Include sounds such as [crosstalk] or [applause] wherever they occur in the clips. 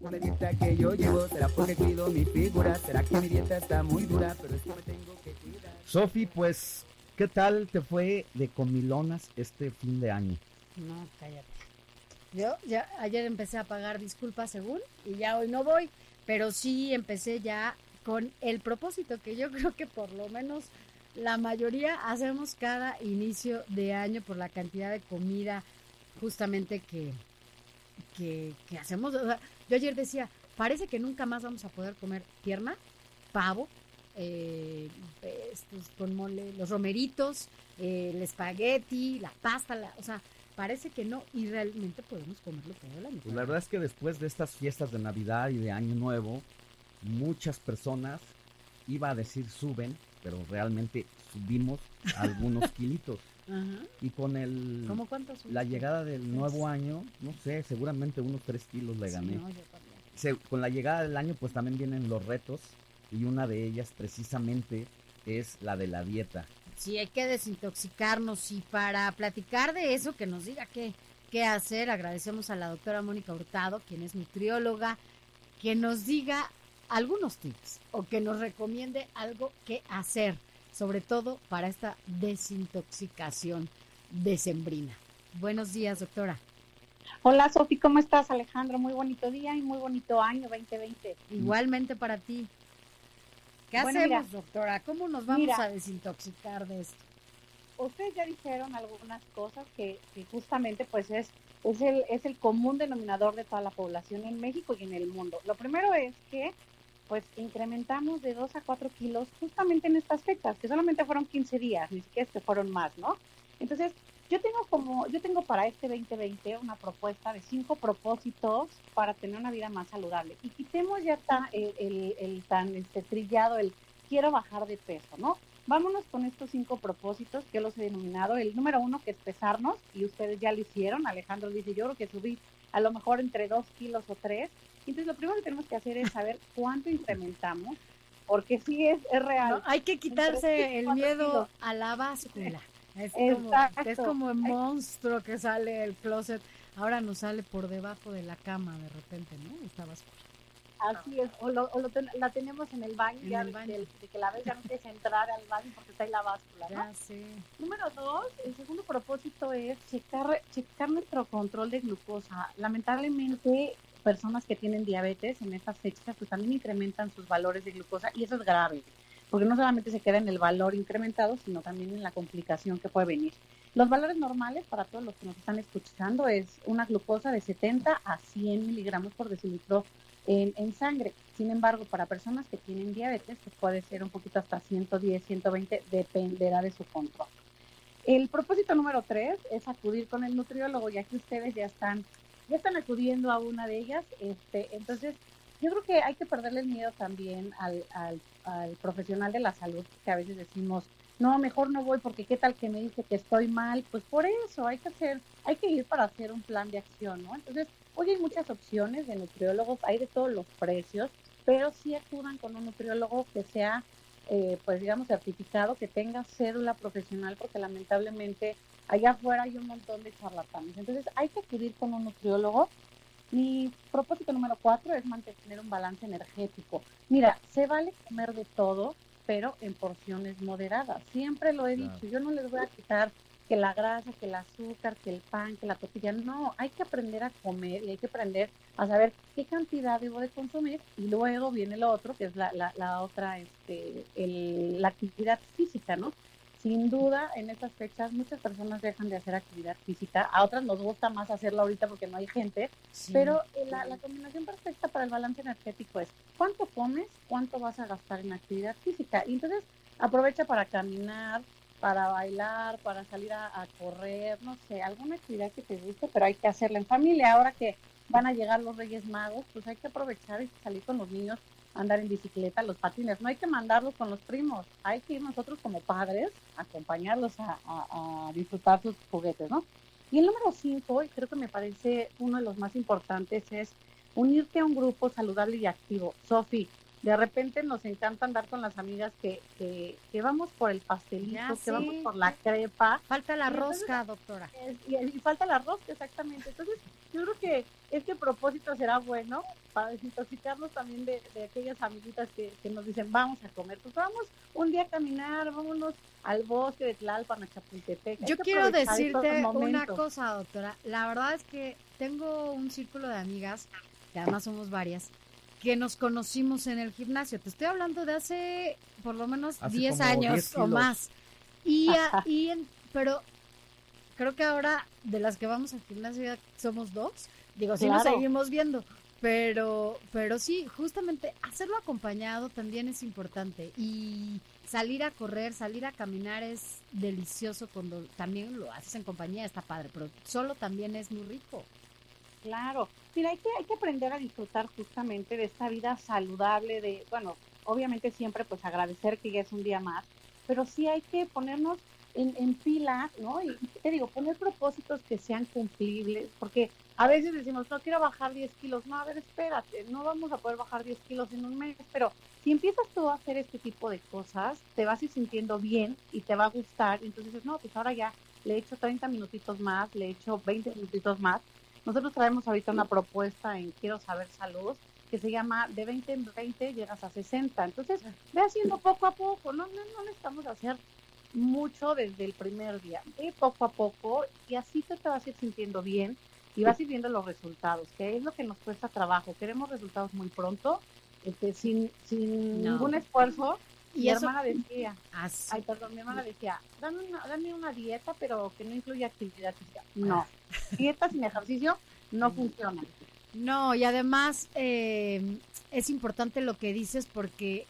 Una dieta que yo llevo, será porque cuido mi figura, será que mi dieta está muy dura, pero es que me tengo que cuidar. Sofi, pues, ¿qué tal te fue de comilonas este fin de año? No, cállate. Yo ya ayer empecé a pagar disculpas según y ya hoy no voy, pero sí empecé ya con el propósito que yo [laughs] creo que por lo menos la mayoría hacemos cada inicio de año por la cantidad de comida justamente que, que, que hacemos. O sea, yo ayer decía, parece que nunca más vamos a poder comer pierna, pavo, eh, estos con mole, los romeritos, eh, el espagueti, la pasta, o sea, parece que no y realmente podemos comerlo todo el año. Pues la verdad es que después de estas fiestas de Navidad y de Año Nuevo, muchas personas, iba a decir suben, pero realmente subimos [laughs] algunos kilitos. Ajá. Y con el ¿Cómo cuántos? la llegada del nuevo año, no sé, seguramente unos 3 kilos le Sí, gané. no, yo. Se- con la llegada del año pues también vienen los retos y una de ellas precisamente es la de la dieta. Sí, hay que desintoxicarnos y para platicar de eso, que nos diga qué, qué hacer, agradecemos a la doctora Mónica Hurtado, quien es nutrióloga, que nos diga algunos tips o que nos recomiende algo que hacer, sobre todo para esta desintoxicación decembrina. Buenos días, doctora. Hola Sofi, ¿cómo estás Alejandro? Muy bonito día y muy bonito año 2020. Igualmente para ti. ¿Qué Bueno, hacemos, mira. doctora? ¿Cómo nos vamos Mira. a desintoxicar de esto? Ustedes ya dijeron algunas cosas que, que justamente pues es, es, el, es el común denominador de toda la población en México y en el mundo. Lo primero es que pues incrementamos de 2 a 4 kilos justamente en estas fechas, que solamente fueron 15 días, ni siquiera es que fueron más, ¿no? Entonces, yo tengo como, yo tengo para este 2020 una propuesta de cinco propósitos para tener una vida más saludable. Y quitemos ya tan, el, el- el tan este, trillado, el quiero bajar de peso, ¿no? Vámonos con estos cinco propósitos que yo los he denominado. El número uno, que es pesarnos, y ustedes ya lo hicieron. Alejandro dice, yo creo que subí a lo mejor entre dos kilos o tres. Entonces, lo primero que tenemos que hacer es saber cuánto incrementamos, porque sí es, es real. No, hay que quitarse el miedo kilos. a la báscula. Es como, es como el monstruo que sale del closet. Ahora nos sale por debajo de la cama de repente, ¿no? Esta báscula. Así es, o, lo, o lo ten- la tenemos en el baño, En ya el baño. de- de que la ves ya no quieres entrar al baño porque está ahí la báscula, ¿no? Ya sé. Número dos, el segundo propósito es checar, checar nuestro control de glucosa. Lamentablemente, personas que tienen diabetes en estas fechas pues también incrementan sus valores de glucosa y eso es grave, porque no solamente se queda en el valor incrementado, sino también en la complicación que puede venir. Los valores normales para todos los que nos están escuchando es una glucosa de 70 a 100 miligramos por decilitro en, en sangre. Sin embargo, para personas que tienen diabetes, pues puede ser un poquito hasta 110, 120, dependerá de su control. El propósito número tres es acudir con el nutriólogo, ya que ustedes ya están, ya están acudiendo a una de ellas. Este, entonces, yo creo que hay que perderle miedo también al, al, al profesional de la salud, que a veces decimos, no, mejor no voy porque qué tal que me dice que estoy mal. Pues por eso hay que hacer, hay que ir para hacer un plan de acción, ¿no? Entonces, hoy hay muchas opciones de nutriólogos, hay de todos los precios, pero sí acudan con un nutriólogo que sea eh, pues digamos, certificado, que tenga cédula profesional, porque lamentablemente allá afuera hay un montón de charlatanes. Entonces hay que acudir con un nutriólogo. Mi propósito número cuatro es mantener un balance energético. Mira, se vale comer de todo, pero en porciones moderadas. Siempre lo he dicho, yo no les voy a quitar que la grasa, que el azúcar, que el pan, que la tortilla. No, hay que aprender a comer y hay que aprender a saber qué cantidad debo de consumir y luego viene lo otro, que es la, la, la otra, este, el, la actividad física, ¿no? Sin duda, en estas fechas muchas personas dejan de hacer actividad física, a otras nos gusta más hacerlo ahorita porque no hay gente, Sí. pero eh, la, la combinación perfecta para el balance energético es cuánto comes, cuánto vas a gastar en actividad física. Y entonces aprovecha para caminar, para bailar, para salir a, a, correr, no sé, alguna actividad que te guste, pero hay que hacerla en familia. Ahora que van a llegar los Reyes Magos, pues hay que aprovechar y salir con los niños, andar en bicicleta, los patines. No hay que mandarlos con los primos, hay que ir nosotros como padres, acompañarlos a, a, disfrutar sus juguetes, ¿no? Y el número cinco, y creo que me parece uno de los más importantes, es unirte a un grupo saludable y activo. Sofi, de repente nos encanta andar con las amigas que, que, que vamos por el pastelito, Ya, que sí. vamos por la crepa. Falta la Y entonces- rosca, doctora. Es- y, y falta la rosca, exactamente. Entonces, yo creo que este propósito será bueno para desintoxicarnos también de, de aquellas amiguitas que, que nos dicen, vamos a comer. Pues vamos un día a caminar, vámonos al bosque de Tlalpan, a Chapultepec. Hay Yo quiero decirte una cosa, doctora. La verdad es que tengo un círculo de amigas, que además somos varias, que nos conocimos en el gimnasio. Te estoy hablando de hace por lo menos Hace 10 como años 10 o más. Y, a- y en- pero creo que ahora de las que vamos al gimnasio ya somos dos. Digo, sí nos seguimos viendo. Pero, pero sí, justamente hacerlo acompañado también es importante. Y salir a correr, salir a caminar es delicioso cuando también lo haces en compañía, está padre, pero solo también es muy rico. Claro, mira, hay que, hay que aprender a disfrutar justamente de esta vida saludable, de, bueno, obviamente siempre pues agradecer que ya es un día más, pero sí hay que ponernos en, en pila, ¿no? Y te digo, poner propósitos que sean cumplibles, porque a veces decimos, no quiero bajar 10 kilos, no, a ver, espérate, no vamos a poder bajar 10 kilos en un mes, pero si empiezas tú a hacer este tipo de cosas, te vas a ir sintiendo bien y te va a gustar, entonces dices, no, pues ahora ya le he hecho 30 minutitos más, le he hecho 20 minutitos más, nosotros traemos ahorita una propuesta en Quiero Saber Salud que se llama de 20 en 20 llegas a 60. Entonces, ve haciendo poco a poco, no, no, no necesitamos hacer mucho desde el primer día, ve poco a poco y así te, te vas a ir sintiendo bien y vas a ir viendo los resultados, que es lo que nos cuesta trabajo. Queremos resultados muy pronto, este, sin, sin No. ningún esfuerzo. Y mi eso- hermana decía, Así. Ay, perdón, mi hermana decía, dame una, dame una dieta, pero que no incluya actividad física. No, dieta sin ejercicio no funciona. No, y además eh, es importante lo que dices porque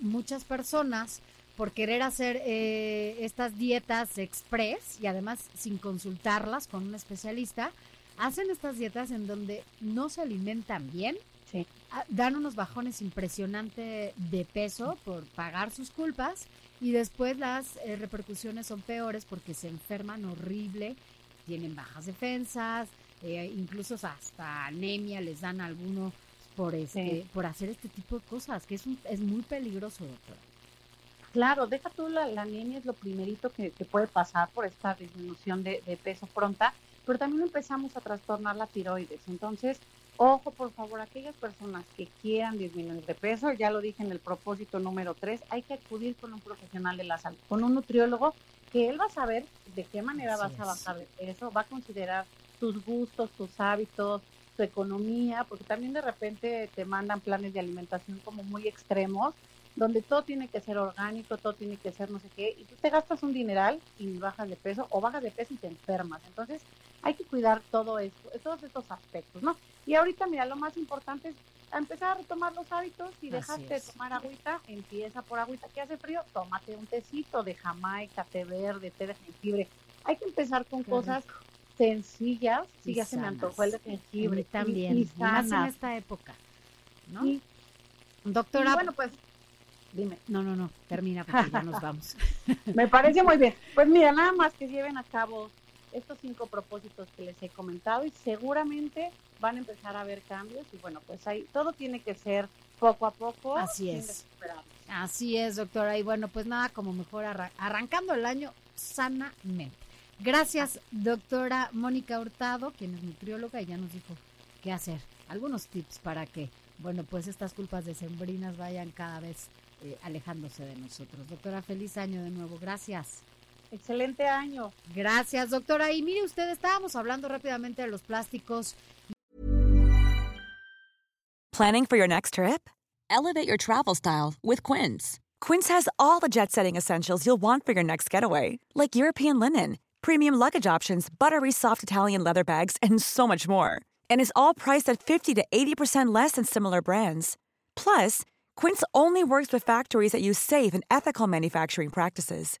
muchas personas, por querer hacer eh, estas dietas express y además sin consultarlas con un especialista, hacen estas dietas en donde no se alimentan bien, Sí. ah, dan unos bajones impresionantes de peso por pagar sus culpas y después las eh, repercusiones son peores porque se enferman horrible, tienen bajas defensas, eh, incluso hasta anemia les dan a algunos por este, Sí. por hacer este tipo de cosas, que es un- es muy peligroso, doctora. Claro, deja tú la, la anemia, es lo primerito que, que puede pasar por esta disminución de, de peso pronta, pero también empezamos a trastornar la tiroides. Entonces, ojo, por favor, aquellas personas que quieran disminuir de peso, ya lo dije en el propósito número 3, hay que acudir con un profesional de la salud, con un nutriólogo, que él va a saber de qué manera Así vas a bajar de peso, va a considerar tus gustos, tus hábitos, tu economía, porque también de repente te mandan planes de alimentación como muy extremos, donde todo tiene que ser orgánico, todo tiene que ser no sé qué, y tú te gastas un dineral y bajas de peso, o bajas de peso y te enfermas. Entonces, hay que cuidar todo esto, todos estos aspectos, ¿no? Y ahorita, mira, lo más importante es empezar a retomar los hábitos. Si dejaste de tomar agüita, empieza por agüita que hace frío, tómate un tecito de jamaica, té verde, té de jengibre. Hay que empezar con Qué cosas sencillas. Y Sí, ya se me sanas. antojó el de jengibre. y- también, y y más en sanas. esta época, ¿no? Y- y Doctora, bueno, pues, dime. no, no, no, termina porque ya nos vamos. [laughs] Me parece muy bien. Pues mira, nada más que lleven a cabo estos cinco propósitos que les he comentado y seguramente van a empezar a ver cambios y bueno, pues ahí todo tiene que ser poco a poco. Así es. Así es, doctora. Y bueno, pues nada, como mejor arra- arrancando el año sanamente. Gracias, doctora Mónica Hurtado, quien es nutrióloga y ya nos dijo qué hacer. Algunos tips para que, bueno, pues estas culpas decembrinas vayan cada vez eh, alejándose de nosotros. Doctora, feliz año de nuevo. Gracias. Excelente año. Gracias, doctora. Y mire usted, estábamos hablando rápidamente de los plásticos Planning for your next trip? Elevate your travel style with Quince. Quince has all the jet setting essentials you'll want for your next getaway, like European linen, premium luggage options, buttery soft Italian leather bags, and so much more. And is all priced at 50 to 80% less than similar brands. Plus, Quince only works with factories that use safe and ethical manufacturing practices.